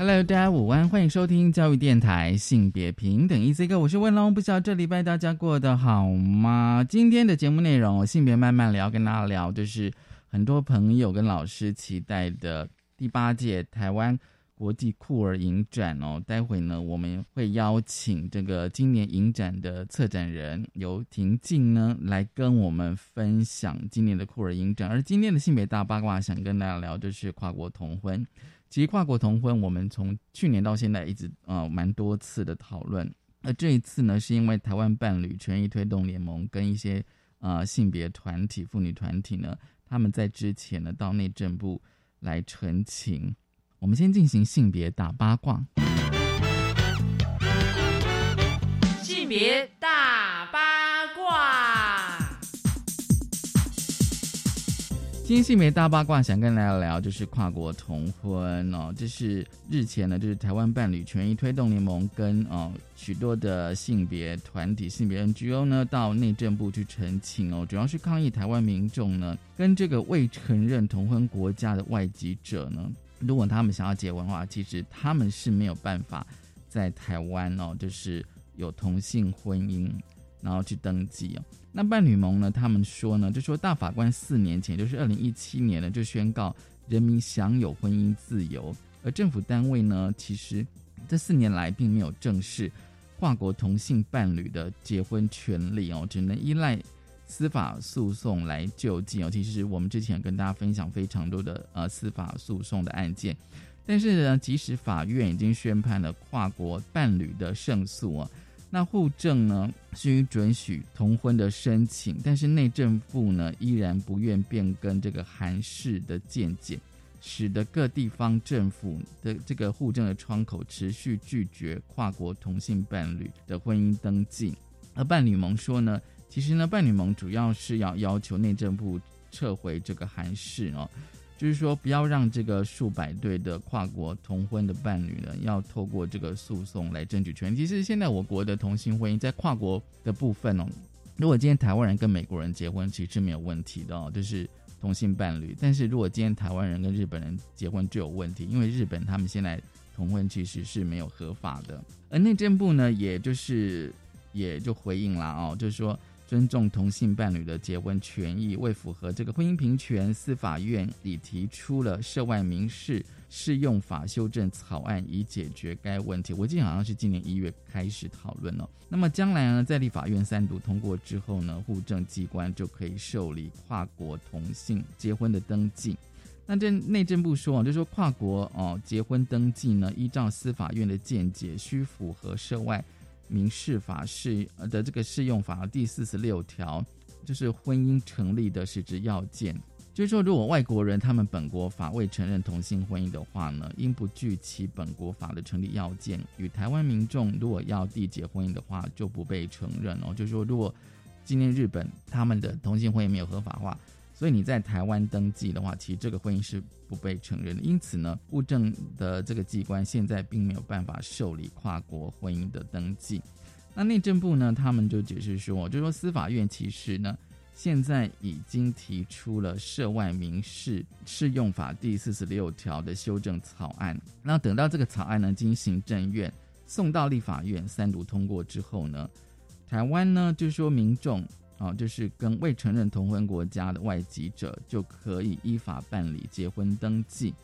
Hello，大家午安，欢迎收听教育电台性别平等 E C 哥我是温龙，不知道这礼拜大家过得好吗？今天的节目内容，性别慢慢聊，跟大家聊，就是很多朋友跟老师期待的第八届台湾。国际酷儿影展哦，待会呢我们会邀请这个今年影展的策展人由婷静呢来跟我们分享今年的酷儿影展。而今天的性别大八卦，想跟大家聊就是跨国同婚。其实跨国同婚，我们从去年到现在一直呃蛮多次的讨论。而这一次呢，是因为台湾伴侣权益推动联盟跟一些呃性别团体、妇女团体呢，他们在之前呢到内政部来澄清。我们先进行性别大八卦。性别大今天性别大八卦想跟大家聊，就是跨国同婚哦。这是日前呢，就是台湾伴侣权益推动联盟跟哦许多的性别团体、性别 NGO 呢，到内政部去澄清哦，主要是抗议台湾民众呢跟这个未承认同婚国家的外籍者呢。如果他们想要结婚的话，其实他们是没有办法在台湾哦，就是有同性婚姻，然后去登记哦。那伴侣盟呢，他们说呢，就说大法官四年前，就是二零一七年呢，就宣告人民享有婚姻自由，而政府单位呢，其实这四年来并没有正视跨国同性伴侣的结婚权利哦，只能依赖。司法诉讼来救济哦，其实我们之前跟大家分享非常多的呃司法诉讼的案件，但是呢，即使法院已经宣判了跨国伴侣的胜诉啊，那户政呢需准许同婚的申请，但是内政部呢依然不愿变更这个韩式的见解，使得各地方政府的这个户政的窗口持续拒绝跨国同性伴侣的婚姻登记，而伴侣盟说呢。其实呢，伴侣盟主要是要要求内政部撤回这个韩式哦，就是说不要让这个数百对的跨国同婚的伴侣呢，要透过这个诉讼来争取权。其实现在我国的同性婚姻在跨国的部分哦，如果今天台湾人跟美国人结婚，其实是没有问题的哦，就是同性伴侣。但是如果今天台湾人跟日本人结婚就有问题，因为日本他们现在同婚其实是没有合法的。而内政部呢，也就是也就回应了哦，就是说。尊重同性伴侣的结婚权益，为符合这个婚姻平权，司法院已提出了涉外民事适用法修正草案，以解决该问题。我记得好像是今年一月开始讨论了。那么将来呢，在立法院三读通过之后呢，户政机关就可以受理跨国同性结婚的登记。那这内政部说啊，就说跨国哦结婚登记呢，依照司法院的见解，需符合涉外。民事法适的这个适用法第四十六条，就是婚姻成立的实质要件。就是说，如果外国人他们本国法未承认同性婚姻的话呢，应不具其本国法的成立要件，与台湾民众如果要缔结婚姻的话，就不被承认哦。就是说，如果今天日本他们的同性婚姻没有合法化。所以你在台湾登记的话，其实这个婚姻是不被承认的。因此呢，物证的这个机关现在并没有办法受理跨国婚姻的登记。那内政部呢，他们就解释说，就说司法院其实呢，现在已经提出了涉外民事适用法第四十六条的修正草案。那等到这个草案呢，经行政院送到立法院三读通过之后呢，台湾呢，就说民众。哦，就是跟未承认同婚国家的外籍者就可以依法办理结婚登记，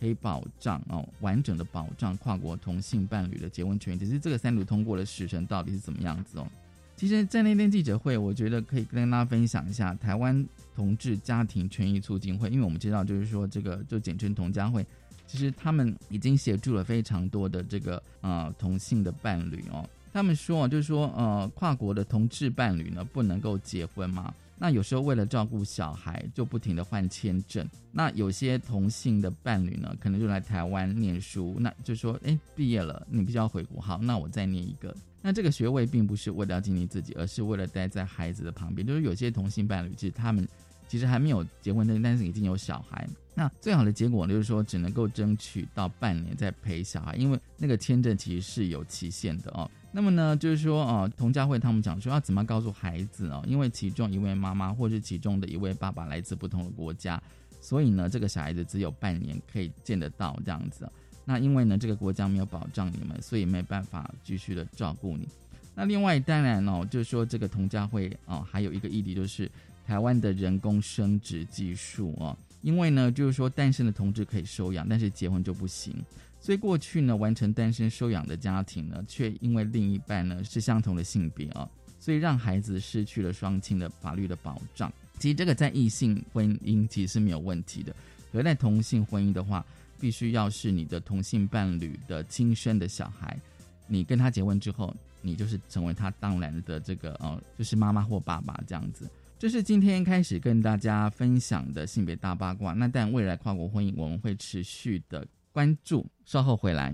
可以保障哦完整的保障跨国同性伴侣的结婚权益。只是这个三读通过的时程到底是怎么样子哦？其实，在那天记者会，我觉得可以跟大家分享一下台湾同志家庭权益促进会，因为我们知道，就是说这个就简称同家会，其实他们已经协助了非常多的这个呃同性的伴侣哦。他们说，就是说，呃，跨国的同志伴侣呢，不能够结婚嘛？那有时候为了照顾小孩，就不停的换签证。那有些同性的伴侣呢，可能就来台湾念书，那就说，哎，毕业了，你必须要回国，好，那我再念一个。那这个学位并不是为了要经历自己，而是为了待在孩子的旁边。就是有些同性伴侣，其实他们其实还没有结婚，但是已经有小孩。那最好的结果就是说，只能够争取到半年再陪小孩，因为那个签证其实是有期限的哦。那么呢，就是说哦，童家慧他们讲说要怎么告诉孩子哦，因为其中一位妈妈或是其中的一位爸爸来自不同的国家，所以呢，这个小孩子只有半年可以见得到这样子。那因为呢，这个国家没有保障你们，所以没办法继续的照顾你。那另外当然哦，就是说这个童家慧哦，还有一个议题就是台湾的人工生殖技术哦。因为呢，就是说单身的同志可以收养，但是结婚就不行。所以过去呢，完成单身收养的家庭呢，却因为另一半呢是相同的性别啊，所以让孩子失去了双亲的法律的保障。其实这个在异性婚姻其实是没有问题的，可在同性婚姻的话，必须要是你的同性伴侣的亲生的小孩，你跟他结婚之后，你就是成为他当然的这个呃，就是妈妈或爸爸这样子。这是今天开始跟大家分享的性别大八卦。那但未来跨国婚姻，我们会持续的关注。稍后回来。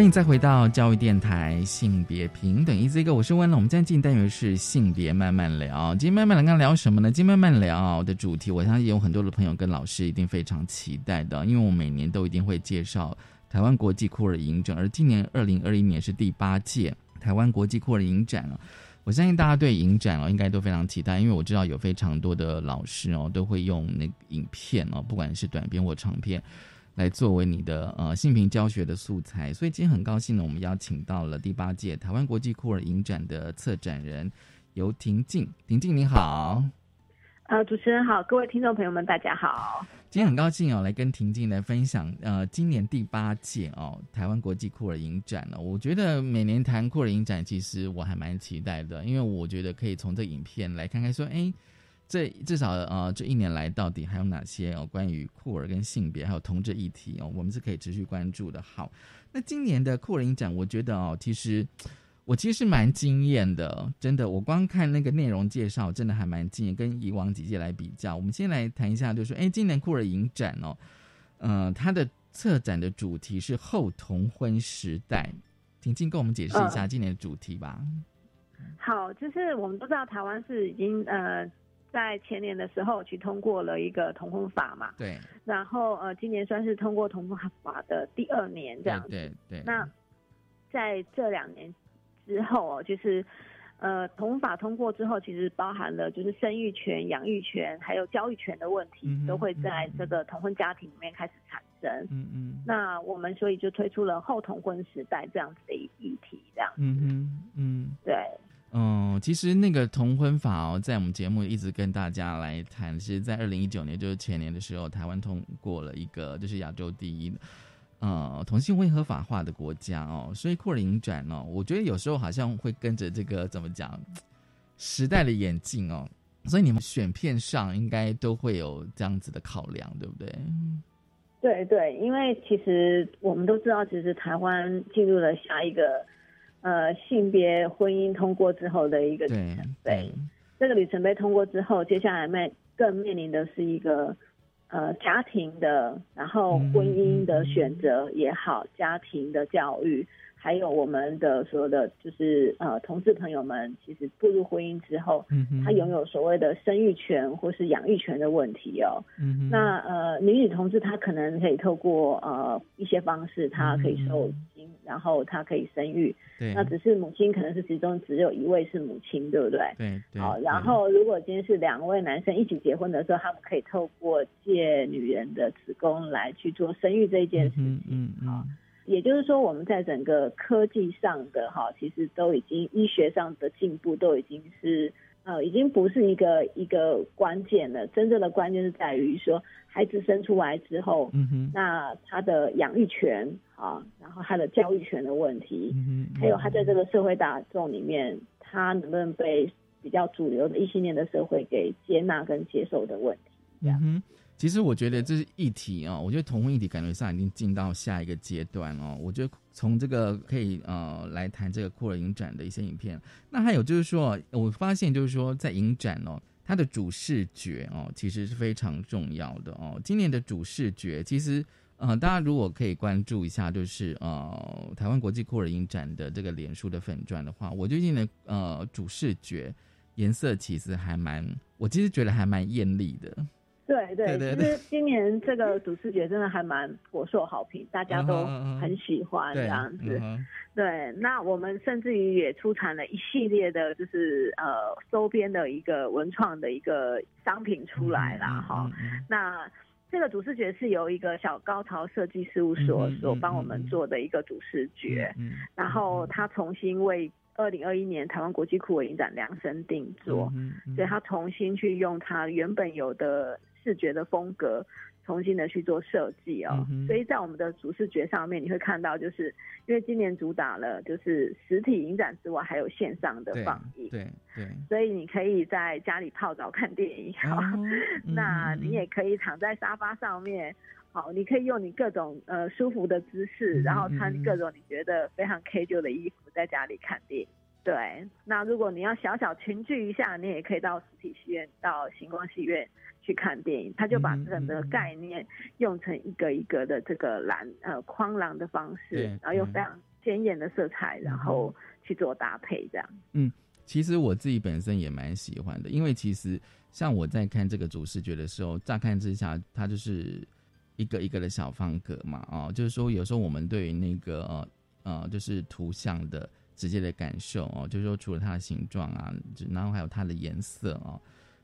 欢迎再回到教育电台性别平等一这个，我是温龙。我们今天进单元是性别慢慢聊。今天慢慢聊，刚聊什么呢？今天慢慢聊的主题，我相信有很多的朋友跟老师一定非常期待的，因为我每年都一定会介绍台湾国际酷儿影展，而今年二零二一年是第八届台湾国际酷儿影展了。我相信大家对影展哦应该都非常期待，因为我知道有非常多的老师哦都会用那个影片哦，不管是短片或长片。来作为你的呃性平教学的素材，所以今天很高兴呢，我们邀请到了第八届台湾国际酷儿影展的策展人游婷静。婷静你好，呃，主持人好，各位听众朋友们大家好。今天很高兴哦，来跟婷静来分享呃今年第八届哦台湾国际酷儿影展了。我觉得每年谈酷儿影展，其实我还蛮期待的，因为我觉得可以从这影片来看看说，哎。这至少呃，这一年来到底还有哪些哦？关于酷儿跟性别还有同志议题哦，我们是可以持续关注的。好，那今年的酷儿影展，我觉得哦，其实我其实是蛮惊艳的，真的。我光看那个内容介绍，真的还蛮惊艳。跟以往几届来比较，我们先来谈一下，就是说，哎，今年酷儿影展哦，嗯，它的策展的主题是后同婚时代，婷静跟我们解释一下今年的主题吧。好，就是我们都知道台湾是已经呃。在前年的时候去通过了一个同婚法嘛，对，然后呃今年算是通过同婚法的第二年这样子，对对。那在这两年之后哦，就是呃同法通过之后，其实包含了就是生育权、养育权还有教育权的问题，都会在这个同婚家庭里面开始产生。嗯嗯。那我们所以就推出了后同婚时代这样子的一议题，这样。嗯嗯嗯。对。嗯，其实那个同婚法哦，在我们节目一直跟大家来谈。其实，在二零一九年，就是前年的时候，台湾通过了一个就是亚洲第一呃同性婚合法化的国家哦，所以酷儿影展哦，我觉得有时候好像会跟着这个怎么讲时代的演进哦，所以你们选片上应该都会有这样子的考量，对不对？对对，因为其实我们都知道，其实台湾进入了下一个呃性别婚姻通过之后的一个里程碑。这个里程碑通过之后，接下来面更面临的是一个呃家庭的，然后婚姻的选择也好，家庭的教育。还有我们的所有的就是呃同志朋友们，其实步入婚姻之后，嗯他拥有所谓的生育权或是养育权的问题哦。嗯那呃女女同志她可能可以透过呃一些方式，她可以受精，然后她可以生育。那只是母亲可能是其中只有一位是母亲，对不对？对。好，然后如果今天是两位男生一起结婚的时候，他们可以透过借女人的子宫来去做生育这一件事情。嗯嗯。也就是说，我们在整个科技上的哈，其实都已经医学上的进步都已经是呃，已经不是一个一个关键了。真正的关键是在于说，孩子生出来之后，嗯哼，那他的养育权啊，然后他的教育权的问题，嗯哼，还有他在这个社会大众里面，他能不能被比较主流的异性恋的社会给接纳跟接受的问题，这样。其实我觉得这是议题啊，我觉得同婚议题感觉上已经进到下一个阶段哦。我觉得从这个可以呃来谈这个库尔影展的一些影片。那还有就是说，我发现就是说在影展哦，它的主视觉哦其实是非常重要的哦。今年的主视觉其实呃大家如果可以关注一下，就是呃台湾国际库尔影展的这个脸书的粉钻的话，我最近的呃主视觉颜色其实还蛮，我其实觉得还蛮艳丽的。对对，其实今年这个主视觉真的还蛮颇受好评，大家都很喜欢这样子。对，那我们甚至于也出产了一系列的，就是呃周边的一个文创的一个商品出来了哈。那这个主视觉是由一个小高潮设计事务所所帮我们做的一个主视觉，然后他重新为二零二一年台湾国际酷儿影展量身定做，所以他重新去用他原本有的。视觉的风格重新的去做设计哦，所以在我们的主视觉上面，你会看到，就是因为今年主打了就是实体影展之外，还有线上的放映，对对，所以你可以在家里泡澡看电影，好，那你也可以躺在沙发上面，好，你可以用你各种呃舒服的姿势，然后穿各种你觉得非常 K 旧的衣服，在家里看电影。对，那如果你要小小群聚一下，你也可以到实体戏院，到星光戏院。去看电影，他就把整个概念用成一个一个的这个蓝呃框廊的方式，然后用非常鲜艳的色彩，然后去做搭配这样。嗯，其实我自己本身也蛮喜欢的，因为其实像我在看这个主视觉的时候，乍看之下它就是一个一个的小方格嘛，哦，就是说有时候我们对于那个呃呃就是图像的直接的感受哦，就是说除了它的形状啊，然后还有它的颜色哦。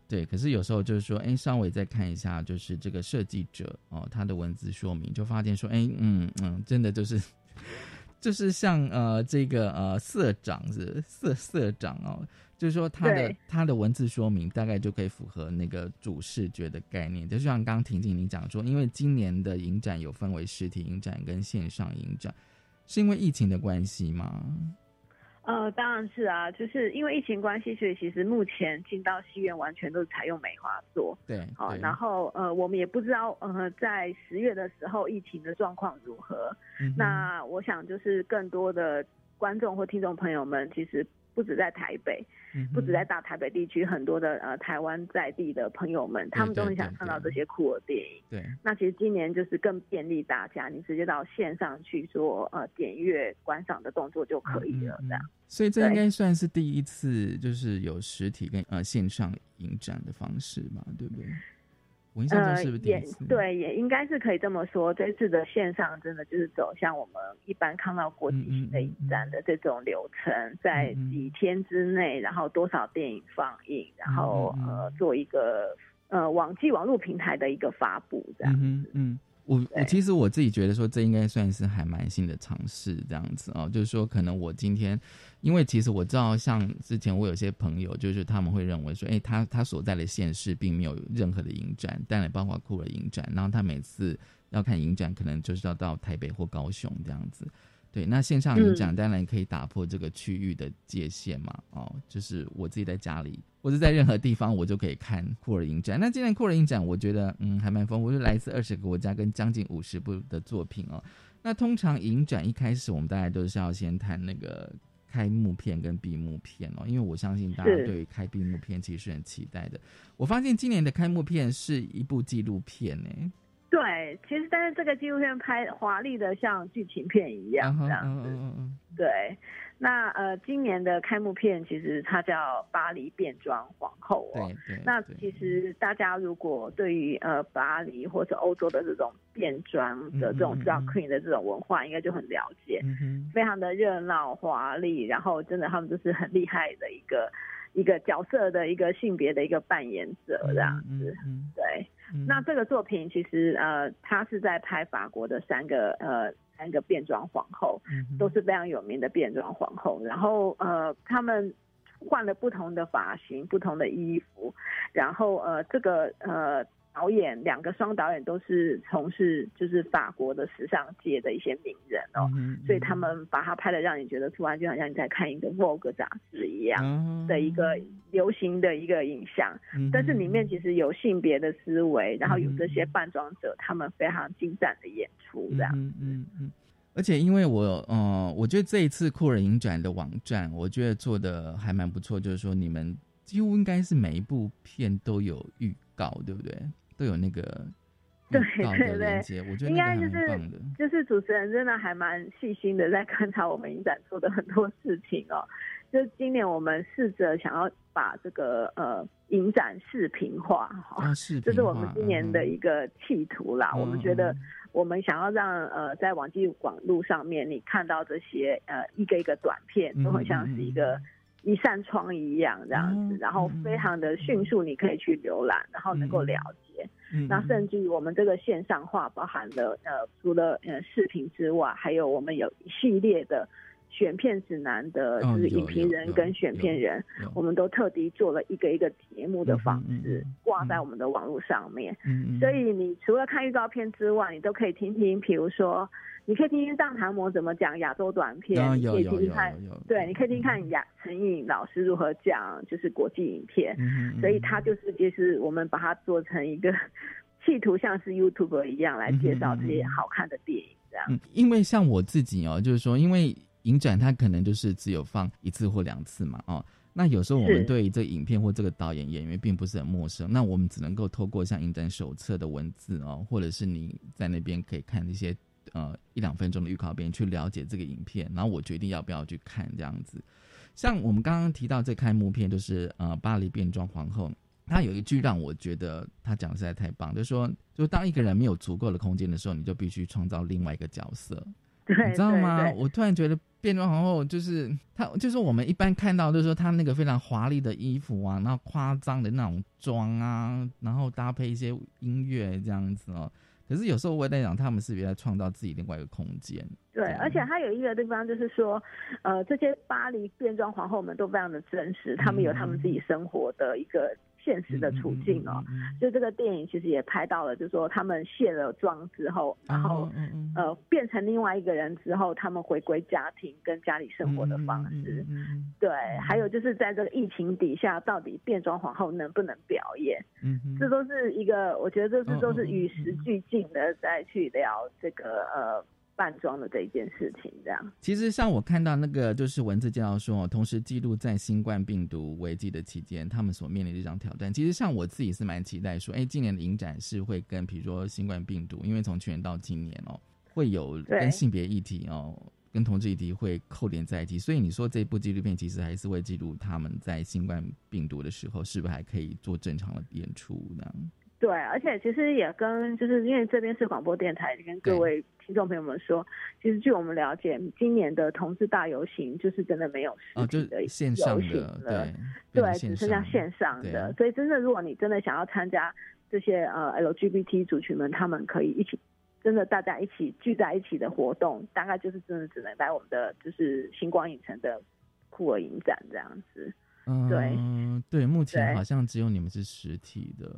对，可是有时候就是说，哎，稍微再看一下，就是这个设计者哦，他的文字说明，就发现说，哎，嗯嗯，真的就是，就是像呃这个呃社长是社社长哦，就是说他的他的文字说明大概就可以符合那个主视觉的概念，就像刚刚婷婷你讲说，因为今年的影展有分为实体影展跟线上影展，是因为疫情的关系吗？呃，当然是啊，就是因为疫情关系，所以其实目前进到戏院完全都是采用梅花座。对，好，然后呃，我们也不知道呃，在十月的时候疫情的状况如何。那我想就是更多的观众或听众朋友们，其实。不止在台北，不止在大台北地区，很多的呃台湾在地的朋友们，他们都很想看到这些酷儿电影。对，那其实今年就是更便利大家，你直接到线上去做呃点阅观赏的动作就可以了，这样。所以这应该算是第一次，就是有实体跟呃线上影展的方式嘛，对不对？呃，也对，也应该是可以这么说。这次的线上真的就是走向我们一般看到国际型的影展的这种流程，在几天之内，然后多少电影放映，然后呃做一个呃网际网络平台的一个发布这样子。嗯，我我其实我自己觉得说，这应该算是还蛮新的尝试，这样子哦，就是说可能我今天，因为其实我知道，像之前我有些朋友，就是他们会认为说，哎，他他所在的县市并没有任何的影展，但也包括酷儿影展，然后他每次要看影展，可能就是要到台北或高雄这样子。对，那线上影展当然可以打破这个区域的界限嘛，哦，就是我自己在家里或者在任何地方，我就可以看酷儿影展。那今年酷儿影展，我觉得嗯还蛮丰富，就来自二十个国家跟将近五十部的作品哦。那通常影展一开始，我们大家都是要先谈那个开幕片跟闭幕片哦，因为我相信大家对于开闭幕片其实是很期待的。我发现今年的开幕片是一部纪录片呢。对，其实但是这个纪录片拍华丽的像剧情片一样这样子。对，那呃，今年的开幕片其实它叫《巴黎变装皇后》哦。对对。那其实大家如果对于呃巴黎或者欧洲的这种变装的这种 drag queen 的这种文化，应该就很了解。嗯非常的热闹华丽，然后真的他们就是很厉害的一个一个角色的一个性别的一个扮演者这样子。嗯。对。那这个作品其实呃，他是在拍法国的三个呃三个变装皇后，都是非常有名的变装皇后。然后呃，他们换了不同的发型、不同的衣服，然后呃，这个呃。导演两个双导演都是从事就是法国的时尚界的一些名人哦，所以他们把它拍的让你觉得突然就好像你在看一个 Vogue 杂志一样的一个流行的一个影像，但是里面其实有性别的思维，然后有这些扮装者他们非常精湛的演出这样。嗯嗯，而且因为我嗯，我觉得这一次酷儿影展的网站，我觉得做的还蛮不错，就是说你们几乎应该是每一部片都有预告，对不对？都有那个 对对对，我觉得应该就是就是主持人真的还蛮细心的，在观察我们影展做的很多事情哦。就今年我们试着想要把这个呃影展视频化哈，这是我们今年的一个企图啦。我们觉得我们想要让呃在网际网路上面，你看到这些呃一个一个短片，都很像是一个。一扇窗一样这样子，然后非常的迅速，你可以去浏览，然后能够了解。那甚至于我们这个线上化包含了呃，除了呃视频之外，还有我们有一系列的选片指南的，就是影评人跟选片人，我们都特地做了一个一个节目的方式挂在我们的网络上面。所以你除了看预告片之外，你都可以听听，比如说。你可以听听藏唐模怎么讲亚洲短片，你可以听听看，对，你可以听听看亚陈颖老师如何讲，就是国际影片。所以他就是就是我们把它做成一个，企图像是 YouTube 一样来介绍这些好看的电影这样。因为像我自己哦，就是说，因为影展它可能就是只有放一次或两次嘛，哦，那有时候我们对这影片或这个导演演员并不是很陌生，那我们只能够透过像影展手册的文字哦，或者是你在那边可以看一些。呃，一两分钟的预告片去了解这个影片，然后我决定要不要去看这样子。像我们刚刚提到这开幕片，就是呃《巴黎变装皇后》，她有一句让我觉得她讲的实在太棒，就是说，就当一个人没有足够的空间的时候，你就必须创造另外一个角色，你知道吗？我突然觉得变装皇后就是她，就是我们一般看到，就是说她那个非常华丽的衣服啊，然后夸张的那种妆啊，然后搭配一些音乐这样子哦。可是有时候我在想，他们是不是在创造自己另外一个空间？对，而且还有一个地方就是说，呃，这些巴黎变装皇后们都非常的真实，他们有他们自己生活的一个。现实的处境哦，就这个电影其实也拍到了，就是说他们卸了妆之后，然后呃变成另外一个人之后，他们回归家庭跟家里生活的方式。对，还有就是在这个疫情底下，到底变装皇后能不能表演？嗯，这都是一个，我觉得这是都是与时俱进的，再去聊这个呃。扮装的这一件事情，这样。其实像我看到那个，就是文字介绍说，同时记录在新冠病毒危机的期间，他们所面临的这场挑战。其实像我自己是蛮期待说，哎，今年的影展是会跟，比如说新冠病毒，因为从去年到今年哦，会有跟性别议题哦，跟同志议题会扣连在一起。所以你说这部纪录片其实还是会记录他们在新冠病毒的时候，是不是还可以做正常的演出呢？对，而且其实也跟就是因为这边是广播电台，跟各位听众朋友们说，其实据我们了解，今年的同志大游行就是真的没有实体的线上的，对，只剩下线上的。所以，真的如果你真的想要参加这些呃 LGBT 族群们，他们可以一起。真的大家一起聚在一起的活动，大概就是真的只能来我们的就是星光影城的酷儿影展这样子。嗯，对对，目前好像只有你们是实体的。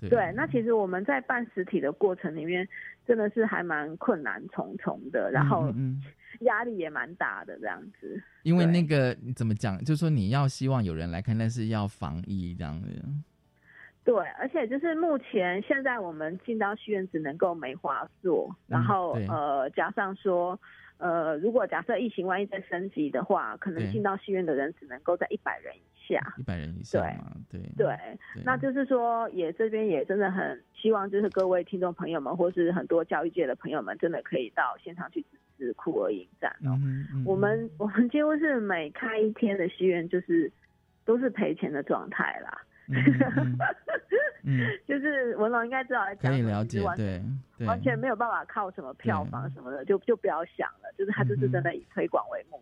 对。对，那其实我们在办实体的过程里面，真的是还蛮困难重重的，然后嗯 压力也蛮大的这样子。因为那个怎么讲，就是说你要希望有人来看，但是要防疫这样子。对，而且就是目前现在我们进到戏院只能够梅花座，然后、对。呃加上说，呃如果假设疫情万一再升级的话，可能进到戏院的人只能够在一百人以下。一百人以上对嘛，对对，对那就是说，也这边也真的很希望，就是各位听众朋友们，或是很多教育界的朋友们，真的可以到现场去支持酷儿影展哦。嗯嗯我们我们几乎是每开一天的戏院，就是都是赔钱的状态啦。嗯 就是文龙应该知道在可以了解，完对对，完全没有办法靠什么票房什么的，就就不要想了。就是他就是真的以推广为目。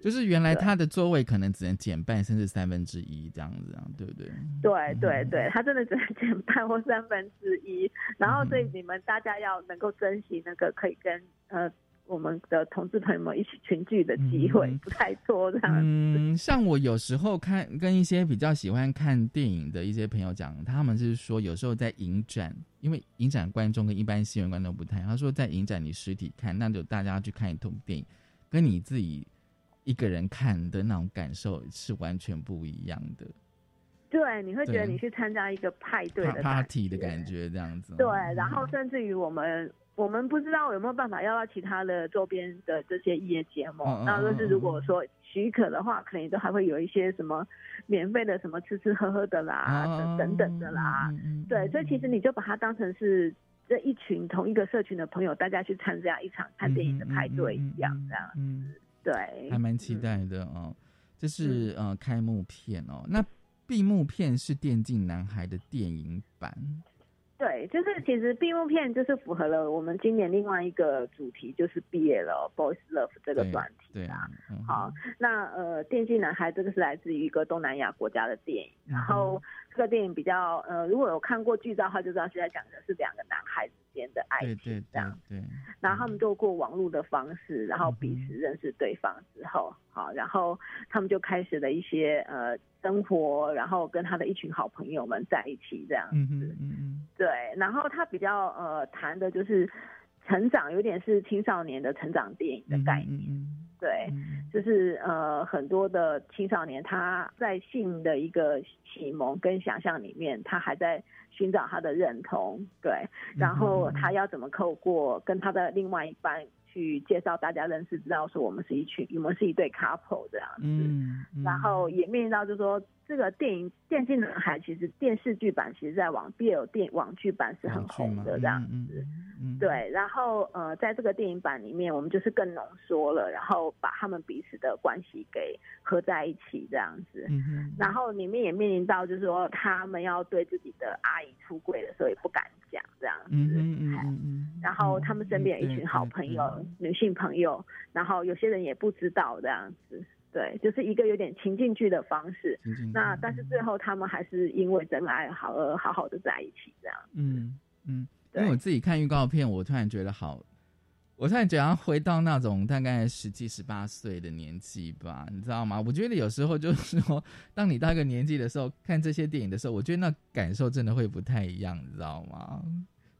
就是原来他的座位可能只能减半甚至三分之一这样子啊，对不对？对对对，他真的只能减半或三分之一。然后，所以嗯你们大家要能够珍惜那个可以跟呃我们的同志朋友们一起群聚的机会，不太多这样子。嗯，像我有时候看跟一些比较喜欢看电影的一些朋友讲，他们是说有时候在影展，因为影展观众跟一般戏院观众不太一样，他说在影展你实体看，那就大家去看一部电影，跟你自己一个人看的那种感受是完全不一样的对，你会觉得你去参加一个派对的感 party 的感觉，这样子。对，然后甚至于我们我们不知道有没有办法要到其他的周边的这些业结盟。嗯嗯那就是嗯如果说许可的话，可能都还会有一些什么免费的什么吃吃喝喝的啦，啊等等等的啦。对，所以其实你就把它当成是这一群同一个社群的朋友，大家去参加一场看电影的派对一样，这样。嗯，对，还蛮期待的哦。这是嗯呃开幕片哦，那闭幕片是《电竞男孩》的电影版。对，就是其实闭幕片就是符合了我们今年另外一个主题，就是毕业了 Boys Love 这个对专题对啊。，嗯好，那呃，《电竞男孩》这个是来自于一个东南亚国家的电影，嗯然后这个电影比较呃，如果有看过剧照的话，就知道是在讲的是两个男孩之间的爱对情对对这样。对，然后他们透过网络的方式，然后彼嗯此认识对方之后，好，然后他们就开始了一些呃生活，然后跟他的一群好朋友们在一起这样嗯嗯嗯对，然后他比较呃谈的就是成长，有点是青少年的成长电影的嗯概念。嗯对，嗯就是呃很多的青少年他在性的一个启蒙跟想象里面，他还在寻找他的认同。对，然后他要怎么透过跟他的另外一半去介绍大家认识，知道说我们是一群，我们是一对 couple 这样子。嗯，嗯然后也面临到，就是说这个电影《电竞男孩》其实电视剧版其实在网 BL 电网剧版是很红的这样嗯子。嗯嗯对，然后呃，在这个电影版里面，我们就是更浓缩了，然后把他们彼此的关系给合在一起这样子。嗯哼然后里面也面临到，就是说他们要对自己的阿姨出柜的时候也不敢讲这样子。嗯嗯嗯嗯，然后他们身边有一群好朋友，女性朋友，然后有些人也不知道这样子。对，就是一个有点情境剧的方式。情景那但是最后他们还是因为真爱好而好好的在一起这样。嗯嗯，因对为我自己看预告片，我突然觉得好，我突然觉得要回到那种大概十七、十八岁的年纪吧，你知道吗？我觉得有时候就是说，当你到一个年纪的时候，看这些电影的时候，我觉得那感受真的会不太一样，你知道吗？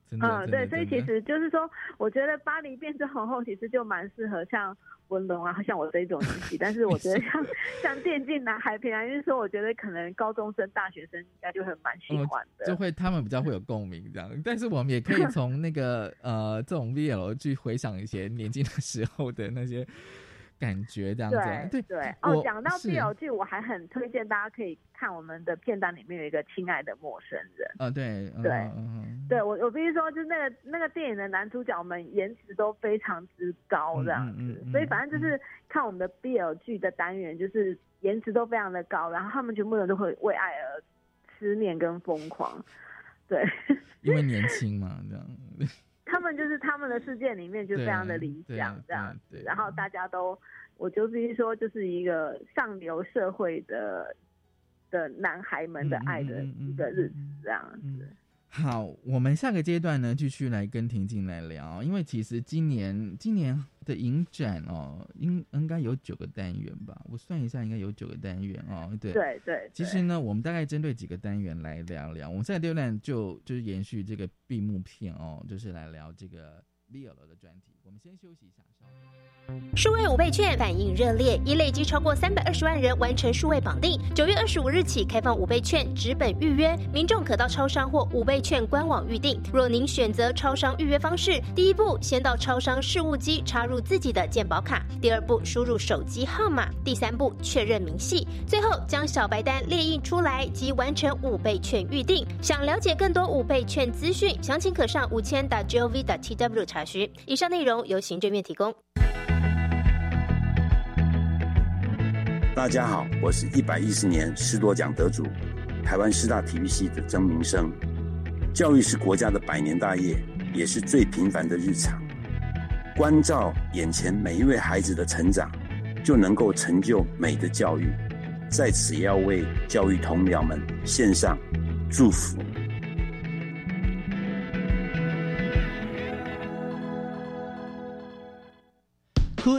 真的，嗯，真的对，所以其实就是说，我觉得巴黎变装皇后其实就蛮适合像文龙啊，像我这一种年纪。但是我觉得像像电竞男孩，平常就是说，我觉得可能高中生、大学生应该就会蛮喜欢的。就会他们比较会有共鸣这样，但是我们也可以从那个呃这种 VL 去回想一些年轻的时候的那些感觉这样子。对对对哦我，讲到是 BL 剧，我还很推荐大家可以看我们的片段里面有一个《亲爱的陌生人》。啊，对嗯对对我，我必须说，就是那个那个电影的男主角们颜值都非常之高，这样子。所以反正就是看我们的 BL 剧的单元，就是颜值都非常的高，然后他们全部人都会为爱而痴念跟疯狂。对因为年轻嘛，这样。他们就是他们的世界里面就非常的理想这样子，然后大家都，我就必须说，就是一个上流社会的的男孩们的爱的一个日子嗯这样子。嗯，好，我们下个阶段呢，继续来跟婷婷来聊，因为其实今年今年的影展哦，应应该有九个单元吧？我算一下，应该有九个单元哦。对对对。其实呢，我们大概针对几个单元来聊聊。我们下个阶段就就是延续这个闭幕片哦，就是来聊这个利奥的专题。我们先休息一下，数位五倍券反应热烈，已累积超过三百二十万人完成数位绑定。九月二十五日起开放五倍券直本预约，民众可到超商或五倍券官网预定。若您选择超商预约方式，第一步先到超商事务机插入自己的健保卡，第二步输入手机号码，第三步确认明细，最后将小白单列印出来即完成五倍券预定。想了解更多五倍券资讯，详情可上五千 .gov .tw 查询。以上内容由行政院提供。大家好，我是一百一十年师铎奖得主，台湾师大体育系的曾明生。教育是国家的百年大业，也是最平凡的日常。关照眼前每一位孩子的成长，就能够成就美的教育。在此，要为教育同僚们献上祝福。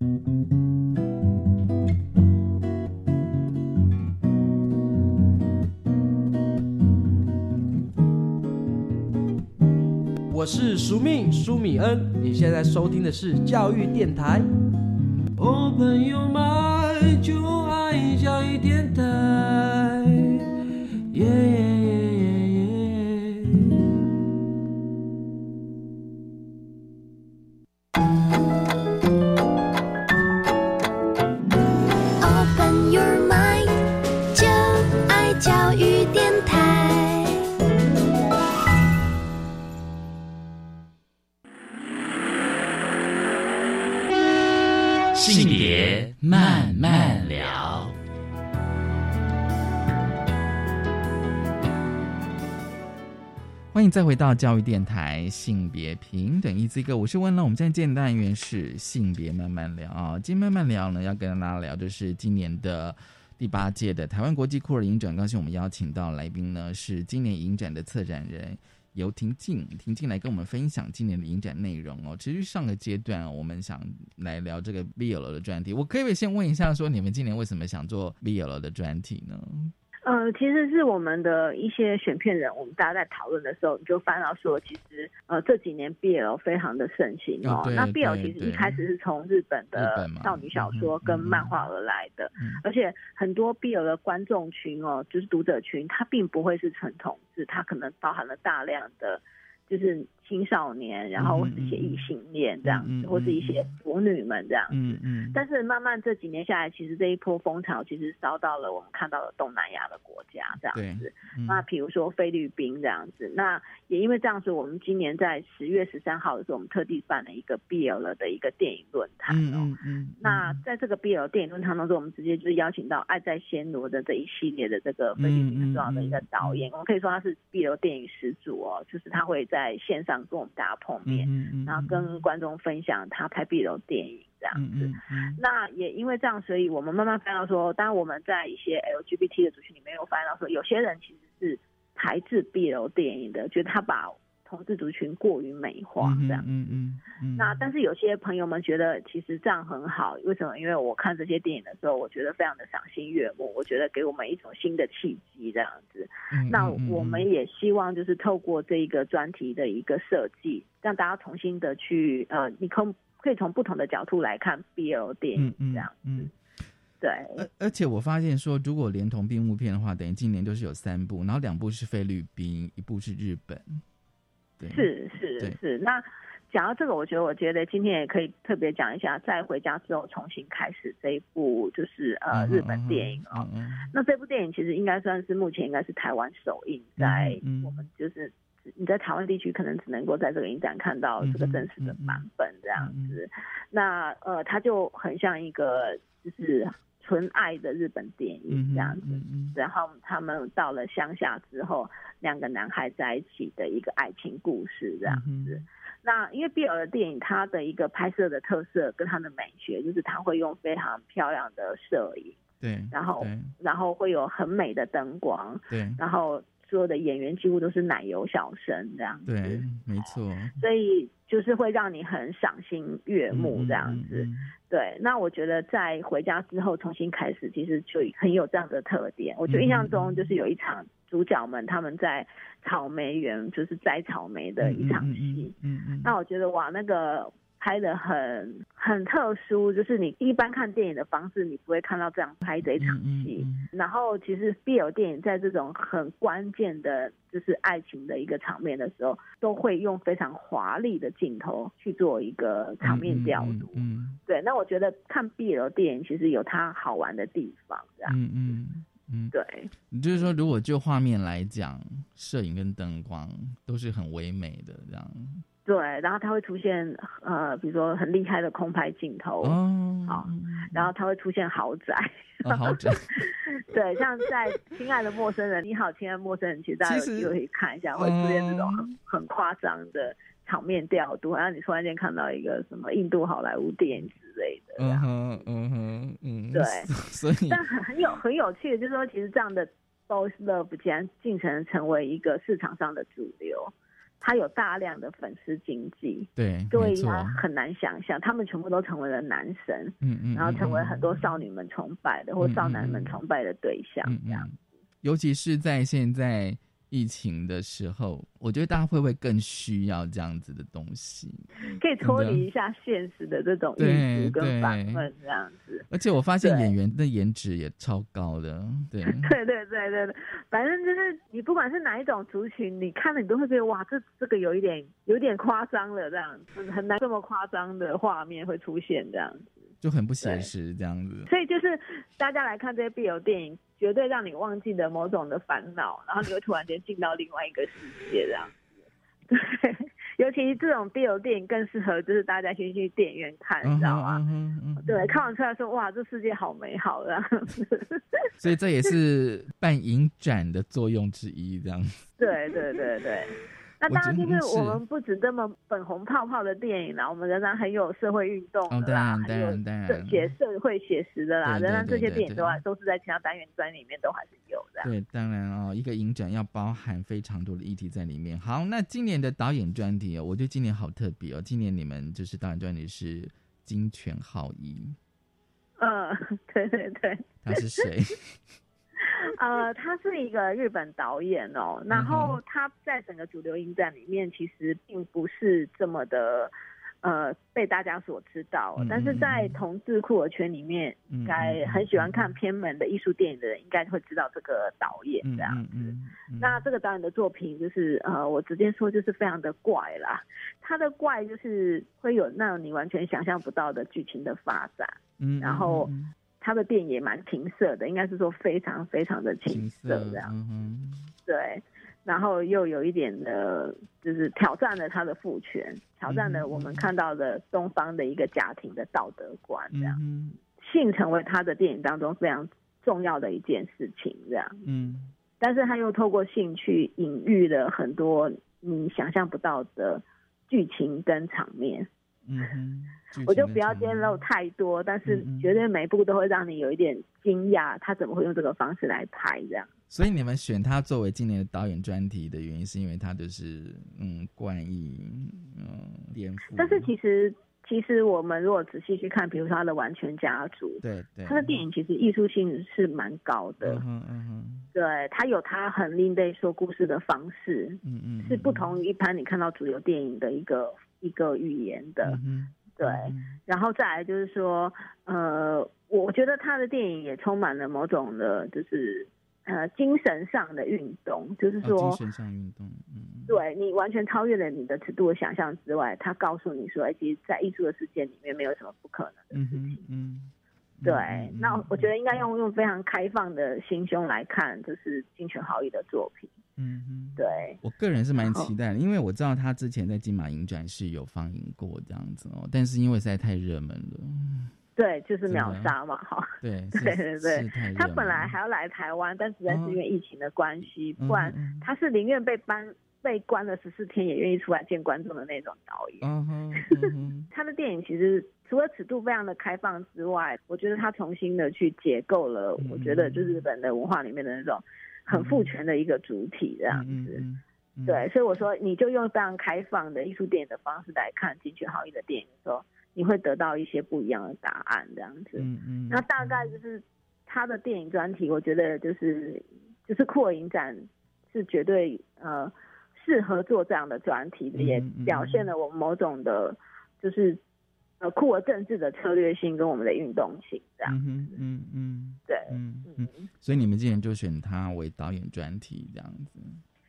我是苏密苏米恩，你现在收听的是教育电台。Open your mind，就爱教育电台。欢迎再回到教育电台，性别平等一字一个，我是温乐。我们现在见单元是性别慢慢聊啊，今天慢慢聊呢，要跟大家聊就是今年的第八届的台湾国际酷儿影展。刚才我们邀请到来宾呢，是今年影展的策展人尤婷静，婷静来跟我们分享今年的影展内容哦。其实上个阶段我们想来聊这个 BL 的专题，我可以先问一下，说你们今年为什么想做 BL 的专题呢？呃，其实是我们的一些选片人，我们大家在讨论的时候，你就翻到说，其实呃这几年 BL 非常的盛行哦。那 BL 其实一开始是从日本的少女小说跟漫画而来的，而且很多 BL 的观众群哦，就是读者群，它并不会是纯同志，它可能包含了大量的就是。青少年，然后或是一些异性恋这样子，或是一些腐女们这样子。嗯嗯。但是慢慢这几年下来，其实这一波风潮其实烧到了我们看到了东南亚的国家这样子。那比如说菲律宾这样子，那也因为这样子，我们今年在十月十三号的时候，我们特地办了一个 BL 的一个电影论坛哦。嗯嗯。那在这个 BL 电影论坛当中，我们直接就是邀请到《爱在暹罗》的这一系列的这个菲律宾很重要的一个导演，我们可以说他是 BL 电影始祖哦，就是他会在线上。跟我们大家碰面，然后跟观众分享他拍 B 楼电影这样子。那也因为这样，所以我们慢慢发现到说，当然我们在一些 LGBT 的族群里面，有发现到说，有些人其实是排斥 B 楼电影的，觉得他把。同志族群过于美化这样，嗯嗯嗯，那但是有些朋友们觉得其实这样很好，为什么？因为我看这些电影的时候，我觉得非常的赏心悦目，我觉得给我们一种新的契机这样子。那我们也希望就是透过这一个专题的一个设计，让大家重新的去呃，你可可以从不同的角度来看 BL 电影这样子。对，而而且我发现说，如果连同闭幕片的话，等于今年就是有三部，然后两部是菲律宾，一部是日本。是是是，那讲到这个，我觉得我觉得今天也可以特别讲一下，在回家之后重新开始这一部就是呃日本电影哦。那这部电影其实应该算是目前应该是台湾首映在我们就是你在台湾地区可能只能够在这个影展看到这个真实的版本这样子。那呃，它就很像一个就是纯爱的日本电影这样子。然后他们到了乡下之后，两个男孩在一起的一个爱情故事这样子。那因为比尔的电影，它的一个拍摄的特色跟它的美学，就是它会用非常漂亮的摄影，对，然后然后会有很美的灯光，对，然后所有的演员几乎都是奶油小生这样子，对，没错，所以就是会让你很赏心悦目这样子，对。那我觉得在回家之后重新开始，其实就很有这样的特点。我就印象中就是有一场主角们他们在。草莓园就是摘草莓的一场戏，嗯嗯，那我觉得哇，那个拍的很很特殊，就是你一般看电影的方式，你不会看到这样拍的一场戏。然后其实 B 有电影在这种很关键的，就是爱情的一个场面的时候，都会用非常华丽的镜头去做一个场面调度。嗯，对。那我觉得看 B 有电影其实有它好玩的地方，这样。嗯嗯。嗯，对，就是说，如果就画面来讲，摄影跟灯光都是很唯美的这样。对，然后它会出现呃，比如说很厉害的空拍镜头，哦，好，然后它会出现豪宅，豪宅，对，像在《亲爱的陌生人》，你好，亲爱的陌生人，其实大家有机会可以看一下，会出现这种很很夸张的场面调度，好像你突然间看到一个什么印度好莱坞电影之。类的，嗯哼，嗯哼，嗯，对，所以，但很很有很有趣的，就是说，其实这样的 boss love 竟然进程成为一个市场上的主流，它有大量的粉丝经济，对，各位很难想象，他们全部都成为了男神，嗯嗯，然后成为很多少女们崇拜的或少男们崇拜的对象，这样，尤其是在现在。疫情的时候，我觉得大家会不会更需要这样子的东西？可以脱离一下现实的这种艺术跟反问这样子。而且我发现演员的颜值也超高的，对，对对对对对，反正就是你不管是哪一种族群，你看了你都会觉得哇，这这个有一点有点夸张了，这样子很难这么夸张的画面会出现这样子。就很不现实这样子，所以就是大家来看这些 BL 电影，绝对让你忘记了某种的烦恼，然后你会突然间进到另外一个世界这样子。对，尤其这种 BL 电影更适合就是大家先去电影院看，你知道吗？对，看完出来说哇，这世界好美好这样子。所以这也是办影展的作用之一，这样子。对对对对。那当然就是我们不止这么粉红泡泡的电影啦，我们仍然很有社会运动的啦，还有写社会写实的啦，仍然这些电影都还都是在其他单元专里面都还是有的。对，当然哦，一个影展要包含非常多的议题在里面。好，那今年的导演专题哦，我觉得今年好特别哦，今年你们就是导演专题是金泉浩一。嗯，对对对。他是谁？呃，他是一个日本导演哦，然后他在整个主流影展里面其实并不是这么的呃被大家所知道，但是在同志酷儿圈里面，应该很喜欢看偏门的艺术电影的人应该会知道这个导演这样子。那这个导演的作品就是呃，我直接说就是非常的怪啦，他的怪就是会有那种你完全想象不到的剧情的发展，嗯，然后。他的电影也蛮情色的，应该是说非常非常的情色这样，对，然后又有一点的，就是挑战了他的父权，挑战了我们看到的东方的一个家庭的道德观这样，性成为他的电影当中非常重要的一件事情这样，嗯，但是他又透过性去隐喻了很多你想象不到的剧情跟场面。嗯哼，我就不要揭露太多，但是绝对每一部都会让你有一点惊讶，他怎么会用这个方式来拍这样？所以你们选他作为今年的导演专题的原因，是因为他就是嗯怪异，嗯颠覆。但是其实其实我们如果仔细去看，比如说他的《完全家族》，对对，他的电影其实艺术性是蛮高的，嗯嗯嗯，对他有他很另类说故事的方式，嗯嗯，是不同于一般你看到主流电影的一个。一个语言的，对，然后再来就是说，呃，我觉得他的电影也充满了某种的，就是呃精神上的运动，就是说精神上运动，嗯，对你完全超越了你的尺度的想象之外，他告诉你说，哎其实，在艺术的世界里面没有什么不可能的事情，嗯，对，那我觉得应该用用非常开放的心胸来看，就是金泉豪义的作品。嗯嗯，对，我个人是蛮期待的，因为我知道他之前在金马影展是有放映过这样子哦，但是因为实在太热门了。对，就是秒杀嘛，哈。对对对对，他本来还要来台湾，但实在是因为疫情的关系，不然他是宁愿被搬被关了十四天，也愿意出来见观众的那种导演。嗯哼，他的电影其实除了尺度非常的开放之外，我觉得他重新的去解构了，我觉得就是日本的文化里面的那种很父权的一个主体这样子。对，所以我说，你就用这样开放的艺术电影的方式来看金曲好义的电影的时候。你会得到一些不一样的答案，这样子。嗯嗯。那大概就是他的电影专题，我觉得就是就是扩影展是绝对呃适合做这样的专题的，也表现了我们某种的，就是呃酷儿政治的策略性跟我们的运动性这样。嗯嗯嗯。对。嗯嗯。所以你们今年就选他为导演专题这样子。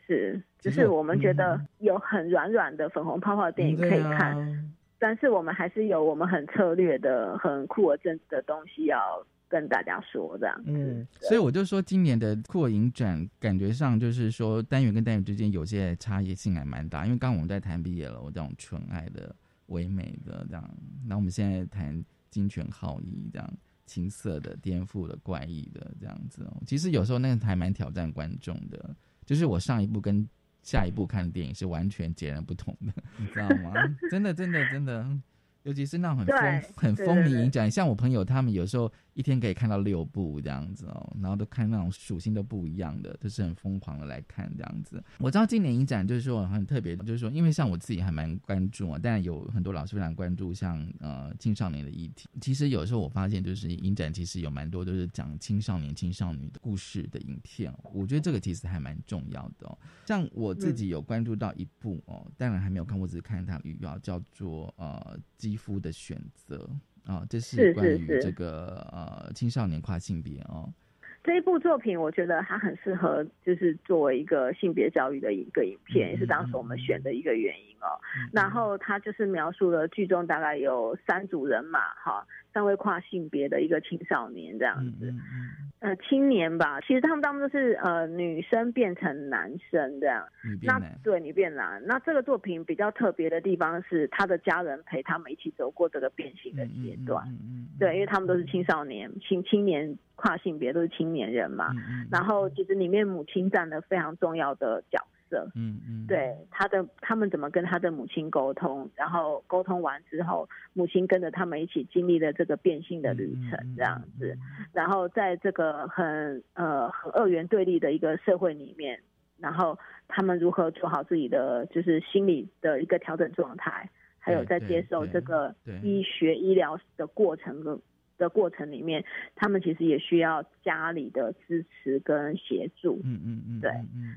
是，就是我们觉得有很软软的粉红泡泡电影可以看。但是我们还是有我们很策略的、很酷儿政治的东西要跟大家说，这样。嗯，所以我就说，今年的酷影展感觉上就是说，单元跟单元之间有些差异性还蛮大。因为刚刚我们在谈毕业了，我这种纯爱的、唯美的这样，那我们现在谈金泉浩一这样，青涩的、颠覆的、怪异的这样子哦。其实有时候那个还蛮挑战观众的，就是我上一部跟。下一部看的电影是完全截然不同的，你知道吗？真的，真的，真的。尤其是那种很风很风靡影展，像我朋友他们有时候一天可以看到六部这样子哦，然后都看那种属性都不一样的，都是很疯狂的来看这样子。我知道今年影展就是说很特别，就是说因为像我自己还蛮关注啊，但有很多老师非常关注像呃青少年的议题。其实有时候我发现就是影展其实有蛮多都是讲青少年青少年的故事的影片，我觉得这个其实还蛮重要的哦。像我自己有关注到一部哦，当然还没有看过，只是看它预告，叫做呃。肌肤的选择啊，这是关于这个呃青少年跨性别哦。这一部作品，我觉得它很适合，就是作为一个性别教育的一个影片，也是当时我们选的一个原因哦。然后他就是描述了剧中大概有三组人马哈，三位跨性别的一个青少年这样子。呃，青年吧，其实他们当中都是呃女生变成男生这样。那对你变男，那这个作品比较特别的地方是，他的家人陪他们一起走过这个变性的阶段。对，因为他们都是青少年、青青年跨性别，都是青年人嘛。然后其实里面母亲占了非常重要的角。嗯嗯，对他的他们怎么跟他的母亲沟通，然后沟通完之后，母亲跟着他们一起经历了这个变性的旅程，这样子，然后在这个很呃很二元对立的一个社会里面，然后他们如何做好自己的就是心理的一个调整状态，还有在接受这个医学医疗的过程跟。的过程里面，他们其实也需要家里的支持跟协助。嗯嗯嗯，对。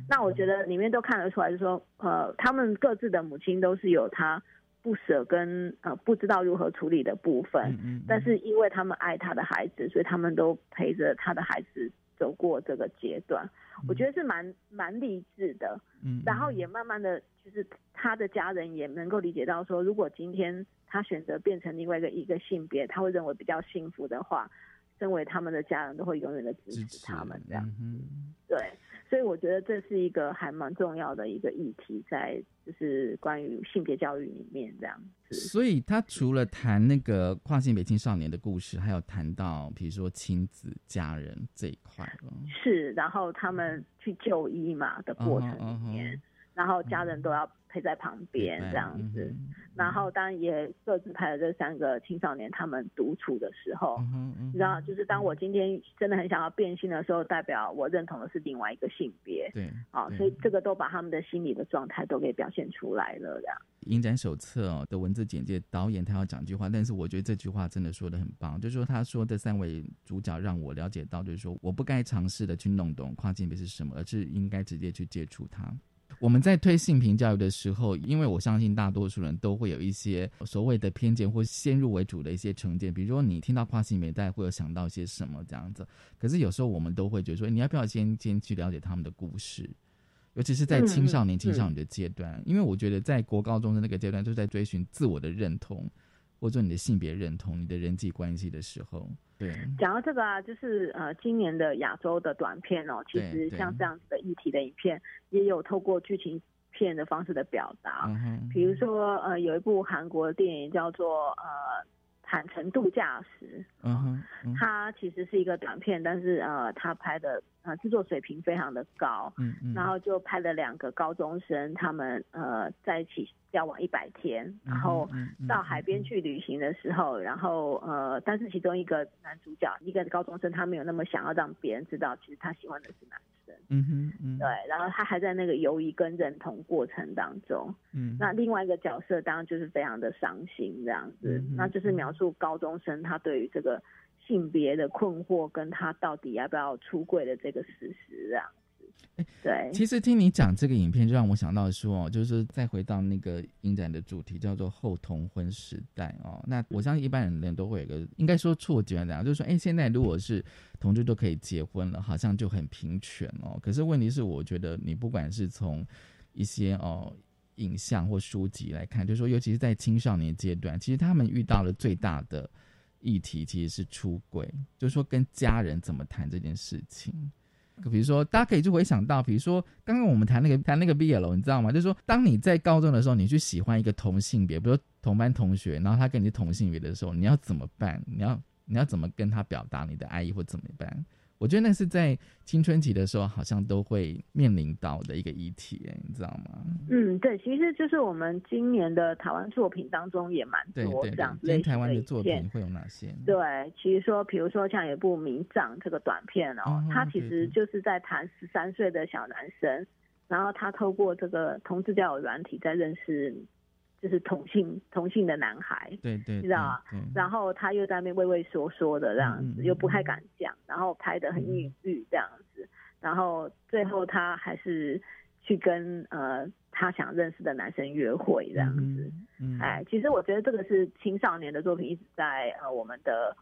那我觉得里面都看得出来，就是说，呃，他们各自的母亲都是有他不舍跟呃不知道如何处理的部分。嗯嗯。但是因为他们爱他的孩子，所以他们都陪着他的孩子走过这个阶段。我觉得是蛮蛮励志的。嗯。然后也慢慢的就是他的家人也能够理解到说，如果今天。他选择变成另外一个一个性别，他会认为比较幸福的话，身为他们的家人都会永远的支持他们这样。嗯对，所以我觉得这是一个还蛮重要的一个议题，在就是关于性别教育里面这样子。所以他除了谈那个跨性别青少年的故事，还有谈到比如说亲子家人这一块是，然后他们去就医嘛的过程里面，然后家人都要。陪在旁边这样子，然后当然也各自拍了这三个青少年他们独处的时候，你知道，就是当我今天真的很想要变性的时候，代表我认同的是另外一个性别，对，啊，所以这个都把他们的心理的状态都给表现出来了。这样，影展手册哦的文字简介，导演他要讲句话，但是我觉得这句话真的说的很棒，就是说他说这三位主角让我了解到，就是说我不该尝试的去弄懂跨性别是什么，而是应该直接去接触它。我们在推性平教育的时候，因为我相信大多数人都会有一些所谓的偏见或先入为主的一些成见，比如说你听到跨性别，大家会有想到些什么这样子。可是有时候我们都会觉得说，你要不要先先去了解他们的故事，尤其是在青少年、青少年的阶段，因为我觉得在国高中的那个阶段，就是在追寻自我的认同。或者你的性别认同、你的人际关系的时候。对，讲到这个啊，就是呃，今年的亚洲的短片哦，其实像这样子的议题的影片，也有透过剧情片的方式的表达。嗯比如说呃，有一部韩国电影叫做呃。坦诚度假时，嗯哼，它其实是一个短片，但是呃，他拍的呃制作水平非常的高，嗯嗯，然后就拍了两个高中生，他们呃在一起交往一百天，然后到海边去旅行的时候，然后呃，但是其中一个男主角，一个高中生，他没有那么想要让别人知道，其实他喜欢的是男。嗯哼，嗯，对，然后他还在那个犹疑跟认同过程当中，嗯，那另外一个角色当然就是非常的伤心这样子，那就是描述高中生他对于这个性别的困惑，跟他到底要不要出柜的这个事实这样。对，其实听你讲这个影片，就让我想到说，就是再回到那个影展的主题，叫做后同婚时代哦。那我相信一般人人都会有个，应该说错觉这样，就是说，哎，现在如果是同志都可以结婚了，好像就很平权哦。可是问题是，我觉得你不管是从一些哦影像或书籍来看，就是说，尤其是在青少年阶段，其实他们遇到了最大的议题其实是出轨，就是说跟家人怎么谈这件事情。比如说，大家可以就回想到，比如说刚刚我们谈那个谈那个 BL，你知道吗？就是说，当你在高中的时候，你去喜欢一个同性别，比如同班同学，然后他跟你是同性别的时候，你要怎么办？你要你要怎么跟他表达你的爱意，或怎么办？我觉得那是在青春期的时候，好像都会面临到的一个议题，你知道吗？嗯，对，其实就是我们今年的台湾作品当中也蛮多这样类台湾的作品会有哪些？对，其实说，比如说像有一部《迷障》这个短片哦，它其实就是在谈十三岁的小男生，然后他透过这个同志交友软体在认识。就是同性同性的男孩，对对，知道吗？然后他又在那边畏畏缩缩的这样子，又不太敢讲，然后拍的很隐喻这样子，然后最后他还是去跟呃他想认识的男生约会这样子。哎，其实我觉得这个是青少年的作品，一直在呃我们的。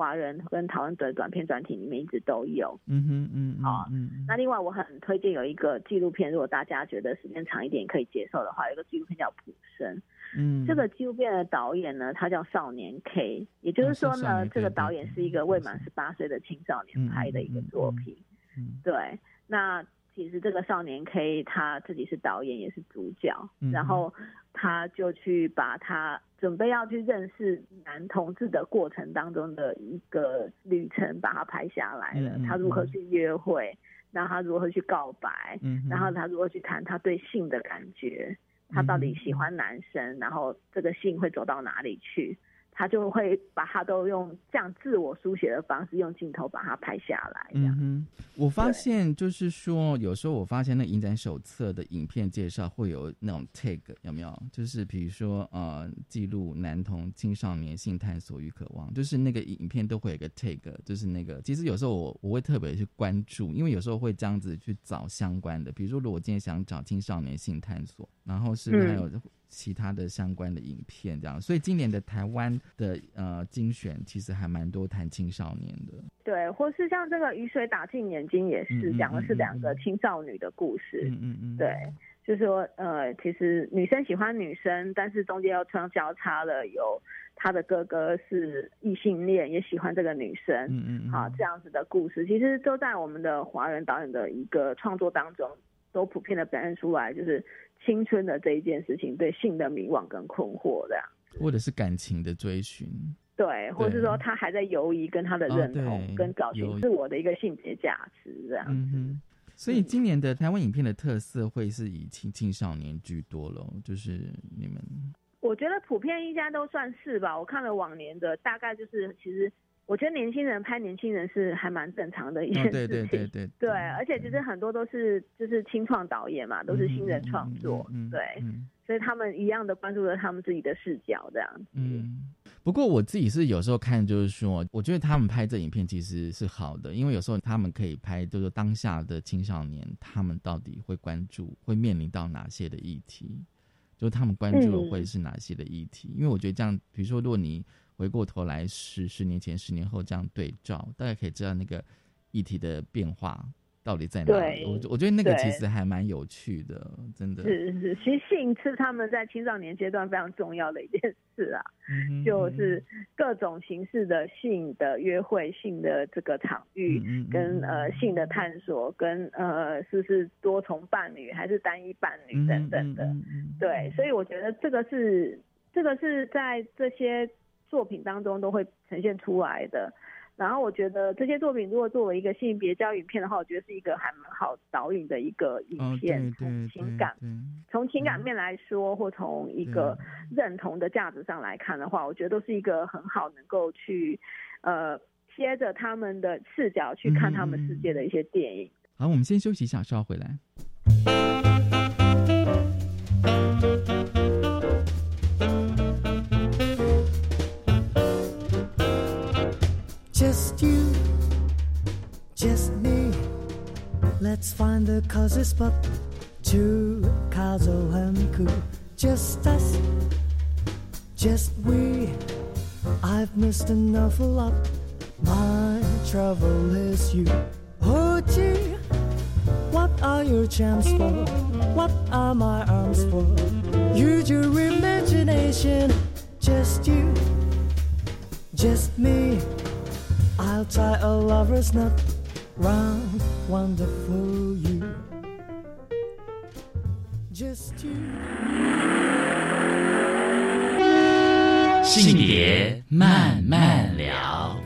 华人跟台湾的短片专题里面一直都有，嗯哼嗯，好，嗯，那另外我很推荐有一个纪录片，如果大家觉得时间长一点可以接受的话，有一个纪录片叫《普生》，嗯，这个纪录片的导演呢，他叫少年 K，也就是说呢，这个导演是一个未满十八岁的青少年拍的一个作品，嗯，对，那其实这个少年 K 他自己是导演也是主角，然后他就去把他。准备要去认识男同志的过程当中的一个旅程，把它拍下来了。他如何去约会，然后他如何去告白，然后他如何去谈他对性的感觉，他到底喜欢男生，然后这个性会走到哪里去。他就会把他都用这样自我书写的方式，用镜头把它拍下来。嗯哼，我发现就是说，有时候我发现那影展手册的影片介绍会有那种 tag，有没有？就是比如说呃，记录男童青少年性探索与渴望，就是那个影片都会有个 tag，就是那个。其实有时候我我会特别去关注，因为有时候会这样子去找相关的，比如说如果今天想找青少年性探索，然后是还有？其他的相关的影片，这样，所以今年的台湾的呃精选其实还蛮多谈青少年的，对，或是像这个雨水打进眼睛也是讲的是两个青少女的故事，嗯嗯嗯，对，就是说呃，其实女生喜欢女生，但是中间又穿交叉了，有他的哥哥是异性恋，也喜欢这个女生，嗯嗯，好，这样子的故事，其实都在我们的华人导演的一个创作当中，都普遍的表现出来，就是。青春的这一件事情，对性的迷惘跟困惑这样，或者是感情的追寻，对，或者是说他还在犹疑跟他的认同跟找寻自我的一个性别价值这样。嗯哼，所以今年的台湾影片的特色会是以青青少年居多喽，就是你们，我觉得普遍应该都算是吧。我看了往年的，大概就是其实。我觉得年轻人拍年轻人是还蛮正常的一件事情，对对对对，对，而且其实很多都是就是青创导演嘛，都是新人创作，嗯对，所以他们一样的关注了他们自己的视角这样。嗯，不过我自己是有时候看，就是说，我觉得他们拍这影片其实是好的，因为有时候他们可以拍，就是当下的青少年他们到底会关注、会面临到哪些的议题，就是他们关注的会是哪些的议题，因为我觉得这样，比如说如果你。回过头来，十十年前、十年后这样对照，大概可以知道那个议题的变化到底在哪里？对我我觉得那个其实还蛮有趣的，真的。是是，其实性是他们在青少年阶段非常重要的一件事啊，嗯就是各种形式的性的约会、性的这个场域，嗯跟呃性的探索，跟呃是不是多重伴侣还是单一伴侣等等的，嗯对，所以我觉得这个是这个是在这些作品当中都会呈现出来的。然后我觉得这些作品如果作为一个性别教育影片的话，我觉得是一个还蛮好导引的一个影哦，片，情感，从情感面来说，或从一个认同的价值上来看的话，我觉得都是一个很好能够去呃贴着他们的视角去看他们世界的一些电影。好，我们先休息一下，稍后回来。Let's find the cozy spot to cool. Just us, just we. I've missed an awful lot. My trouble is you. Oh gee, what are your charms for? What are my arms for? Use your imagination. Just you, just me. I'll tie a lover's knot round wonderful you. Just you. 性别慢慢聊。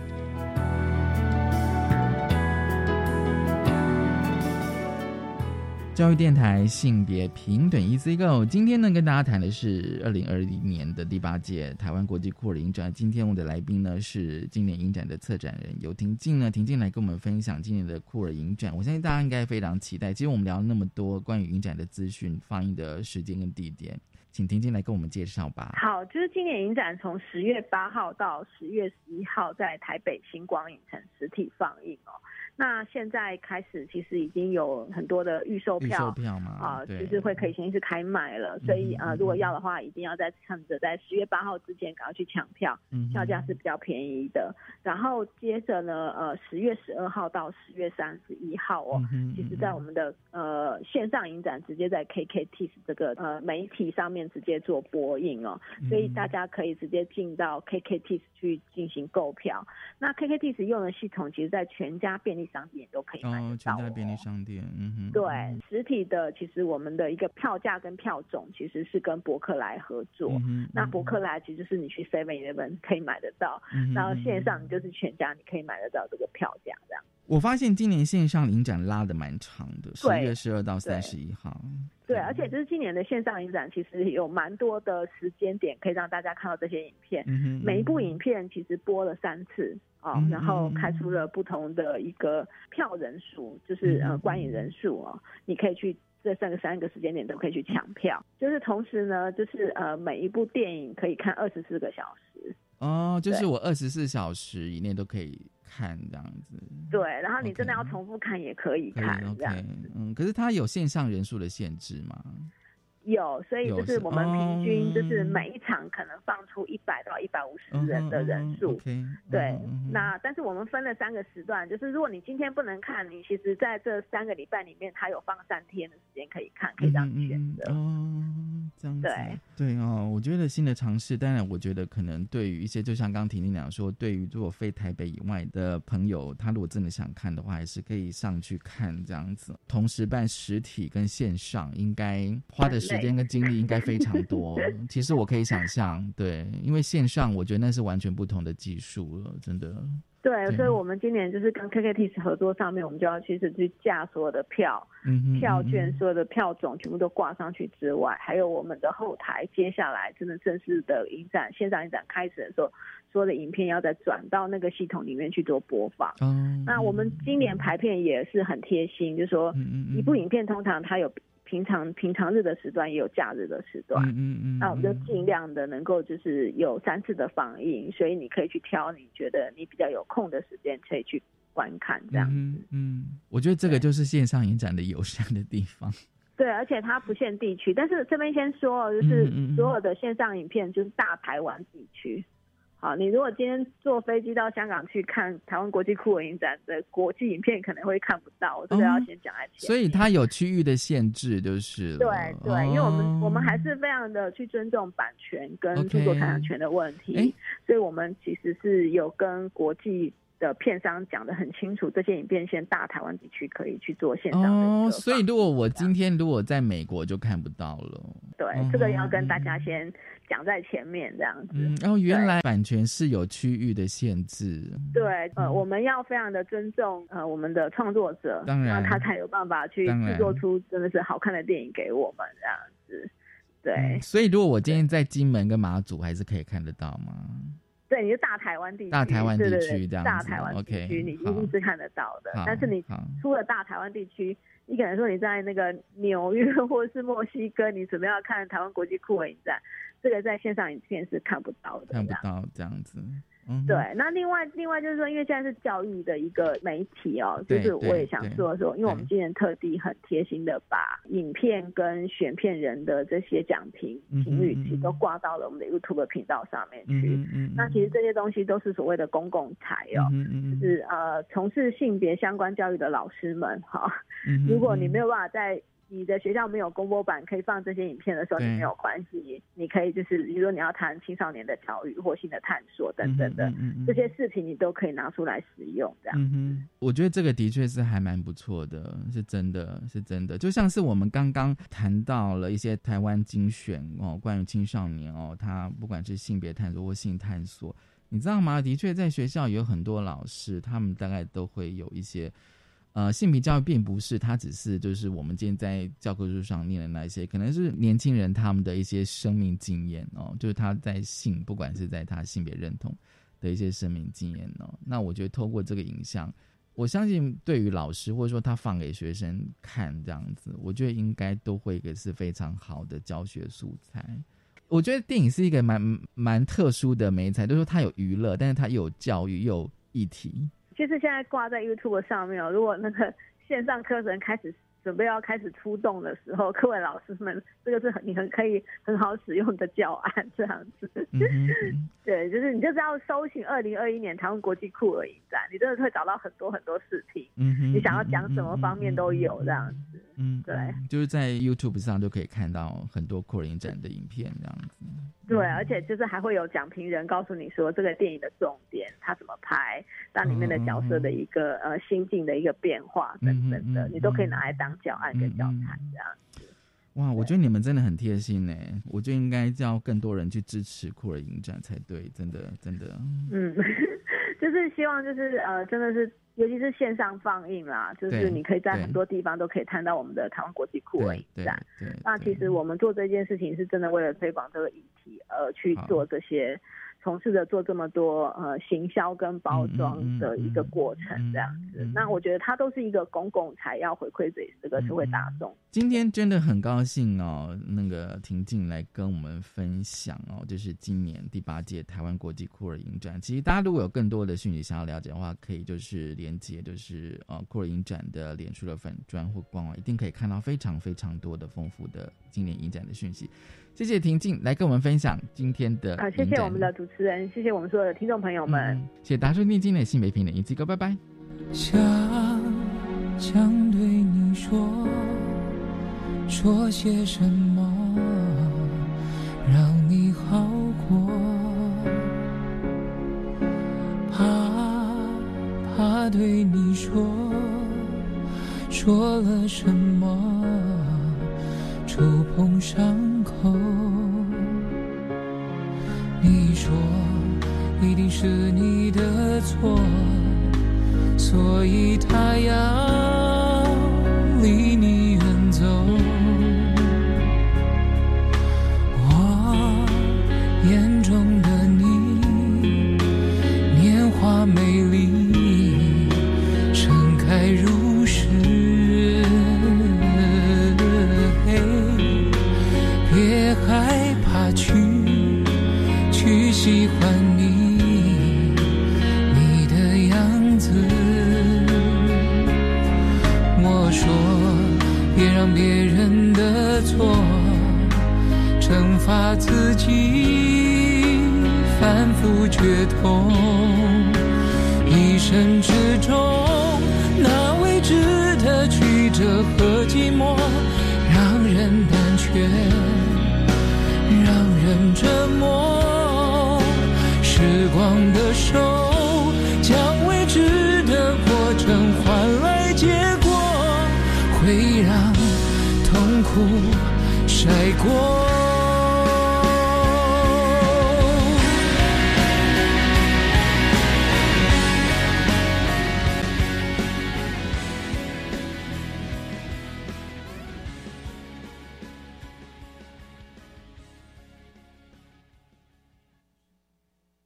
教育电台性别平等 EC Go，今天呢跟大家谈的是二零二零年的第八届台湾国际酷儿影展。今天我的来宾呢是今年影展的策展人游婷静呢，婷静来跟我们分享今年的酷儿影展。我相信大家应该非常期待。其实我们聊了那么多关于影展的资讯、放映的时间跟地点，请婷静来跟我们介绍吧。好，就是今年影展从十月八号到十月十一号在台北星光影城实体放映哦。那现在开始，其实已经有很多的预售预票，售票嘛啊，对。就是会可以先是开卖了，所以呃，如果要的话，一定要在趁着在十月八号之前赶快去抢票，票价是比较便宜的。然后接着呢，呃，十月十二号到十月三十一号哦，其实在我们的呃线上影展直接在 KKTIS 这个呃媒体上面直接做播映哦，所以大家可以直接进到 KKTIS 去进行购票。那 KKTIS 用的系统，其实在全家便利商店都可以买到全家便利商店，嗯哼，对，实体的其实我们的一个票价跟票种其实是跟博客来合作。嗯那博客来其实就是你去 Seven Eleven 可以买得到，嗯然后线上你就是全家你可以买得到这个票价这样。我发现今年线上影展拉的蛮长的，十对月十二到三十一号。对，而且就是今年的线上影展，其实有蛮多的时间点可以让大家看到这些影片。嗯哼每一部影片其实播了三次哦，嗯然后嗯。开出了不同的一个票人数，就是嗯呃观影人数哦，你可以去。这三个三个时间点都可以去抢票，就是同时呢，就是呃每一部电影可以看二十四个小时，哦，就是我二十四小时以内都可以看这样子，对，然后你真的要重复看也可以看这样 OK，嗯，可是它有线上人数的限制吗？有，所以就是是我们平均就是哦每一场可能放出一百到一百五十人的人数。对那但是我们分了三个时段，就是如果你今天不能看，你其实在这三个礼拜里面，它有放三天的时间可以看，可以让你选择。哦，这样子，对对哦，我觉得新的尝试，当然，我觉得可能对于一些，就像刚刚婷婷讲说，对于如果非台北以外的朋友，他如果真的想看的话，还是可以上去看这样子。同时办实体跟线上，应该花的时间跟精力应该非常多。其实我可以想象，对，因为线上我觉得那是完全不同的技术了，真的。对，对。所以我们今年就是跟 KKTIS 合作上面，我们就要其实去架所有的票、嗯票券、嗯所有的票种全部都挂上去之外，还有我们的后台，接下来真的正式的影展线上影展开始的时候，所有的影片要再转到那个系统里面去做播放。嗯，那我们今年排片也是很贴心，就是说嗯。一部影片通常它有平常平常日的时段，也有假日的时段。嗯嗯嗯，那我们就尽量的能够就是有三次的放映，所以你可以去挑你觉得你比较有空的时间，可以去观看这样。嗯嗯，我觉得这个就是线上影展的友善的地方。对，而且它不限地区，但是这边先说，就是所有的线上影片就是大台湾地区。好，你如果今天坐飞机到香港去看台湾国际酷文影展的国际影片，可能会看不到，我这个要先讲在前。所以它有区域的限制，就是对对，因为我们我们还是非常的去尊重版权跟著作财产权的问题，所以我们其实是有跟国际。的片商讲的很清楚，这些影片先大台湾地区可以去做线上的哦，所以如果我今天如果在美国就看不到了。对，这个要跟大家先讲在前面这样子。嗯，然后原来版权是有区域的限制。对，呃，我们要非常的尊重呃我们的创作者，当然他才有办法去制作出真的是好看的电影给我们这样子。对，所以如果我今天在金门跟马祖，还是可以看得到吗？对，你是大台湾地区，大台湾地区这样大台湾地区你一定是看得到的。但是你出了大台湾地区，你可能说你在那个纽约或者是墨西哥，你准备要看台湾国际酷儿影展，这个在线上影片是看不到的，看不到这样子。对，那另外另外就是说，因为现在是教育的一个媒体哦，就是我也想说说，因为我们今年特地很贴心的把影片跟选片人的这些讲评评语，其实都挂到了我们的 YouTube 频道上面去。那其实这些东西都是所谓的公共财哦，就是呃从事性别相关教育的老师们哈，如果你没有办法在你的学校没有公播版可以放这些影片的时候，你没有关系，你可以就是，比如说你要谈青少年的教育或性的探索等等的这些视频，你都可以拿出来使用。这样，我觉得这个的确是还蛮不错的，是真的是真的。就像是我们刚刚谈到了一些台湾精选哦，关于青少年哦，他不管是性别探索或性探索，你知道吗？的确，在学校有很多老师，他们大概都会有一些。呃，性别教育并不是，它只是就是我们今天在教科书上念的那些，可能是年轻人他们的一些生命经验哦，就是他在性，不管是在他性别认同的一些生命经验哦。那我觉得透过这个影像，我相信对于老师或者说他放给学生看这样子，我觉得应该都会一个是非常好的教学素材。我觉得电影是一个蛮蛮特殊的媒材，就是说它有娱乐，但是它又有教育又有议题。就是现在挂在 YouTube 上面哦，如果那个线上课程开始准备要开始出动的时候，各位老师们，这个是很你很可以很好使用的教案这样子。对，就是你就是要搜寻二零二一年台湾国际酷儿影展，你真的会找到很多很多视频。嗯你想要讲什么方面都有这样子。嗯，对，就是在 YouTube 上就可以看到很多酷儿影展的影片这样子。对，而且就是还会有讲评人告诉你说这个电影的重点，他怎么拍，那里面的角色的一个呃心境的一个变化等等的，你都可以拿来当教案跟教材这样子。哇，我觉得你们真的很贴心呢，我就应该叫更多人去支持酷儿影展才对，真的真的。嗯，就是希望就是呃，真的是。尤其是线上放映啦，就是你可以在很多地方都可以看到我们的台湾国际酷儿影展。那其实我们做这件事情是真的为了推广这个议题而去做这些。从事着做这么多呃行销跟包装的一个过程这样子，那我觉得它都是一个公共财要回馈给这个社会大众。今天真的很高兴哦，那个婷静来跟我们分享哦，就是今年第八届台湾国际酷儿影展。其实大家如果有更多的讯息想要了解的话，可以就是连接就是呃酷儿影展的脸书的粉砖或官网，一定可以看到非常非常多的丰富的今年影展的讯息。谢谢婷静来跟我们分享今天的。好，谢谢我们的主持人，谢谢我们所有的听众朋友们。谢谢达叔念经的性别平的一起歌，拜拜。想想对你说，说些什么让你好过？怕怕对你说，说了什么触碰伤。口，你说一定是你的错，所以他要